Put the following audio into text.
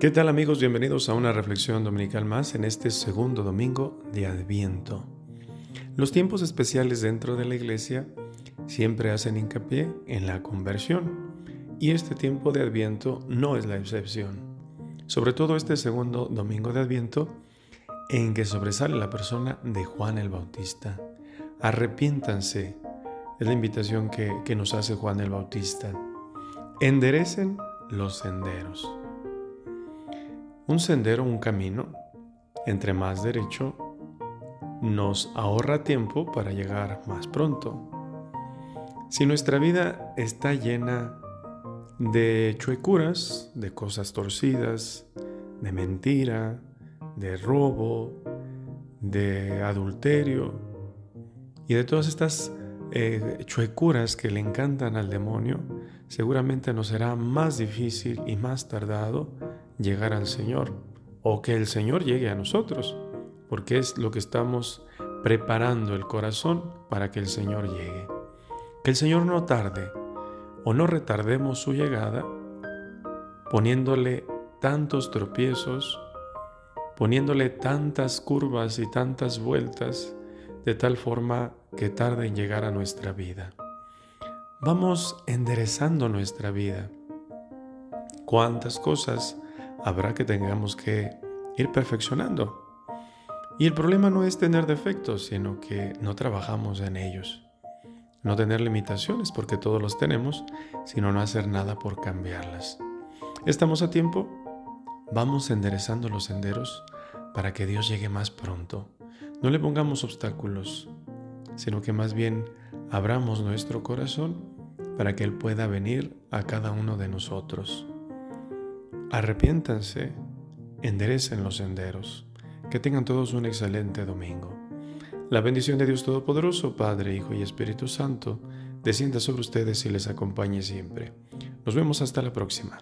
¿Qué tal amigos? Bienvenidos a una reflexión dominical más en este segundo domingo de Adviento. Los tiempos especiales dentro de la iglesia siempre hacen hincapié en la conversión y este tiempo de Adviento no es la excepción. Sobre todo este segundo domingo de Adviento en que sobresale la persona de Juan el Bautista. Arrepiéntanse, es la invitación que, que nos hace Juan el Bautista. Enderecen los senderos. Un sendero, un camino, entre más derecho, nos ahorra tiempo para llegar más pronto. Si nuestra vida está llena de chuecuras, de cosas torcidas, de mentira, de robo, de adulterio y de todas estas eh, chuecuras que le encantan al demonio, seguramente nos será más difícil y más tardado llegar al Señor o que el Señor llegue a nosotros, porque es lo que estamos preparando el corazón para que el Señor llegue. Que el Señor no tarde o no retardemos su llegada poniéndole tantos tropiezos, poniéndole tantas curvas y tantas vueltas de tal forma que tarde en llegar a nuestra vida. Vamos enderezando nuestra vida. ¿Cuántas cosas habrá que tengamos que ir perfeccionando. Y el problema no es tener defectos, sino que no trabajamos en ellos. No tener limitaciones, porque todos los tenemos, sino no hacer nada por cambiarlas. Estamos a tiempo, vamos enderezando los senderos para que Dios llegue más pronto. No le pongamos obstáculos, sino que más bien abramos nuestro corazón para que Él pueda venir a cada uno de nosotros. Arrepiéntanse, enderecen los senderos. Que tengan todos un excelente domingo. La bendición de Dios Todopoderoso, Padre, Hijo y Espíritu Santo, descienda sobre ustedes y les acompañe siempre. Nos vemos hasta la próxima.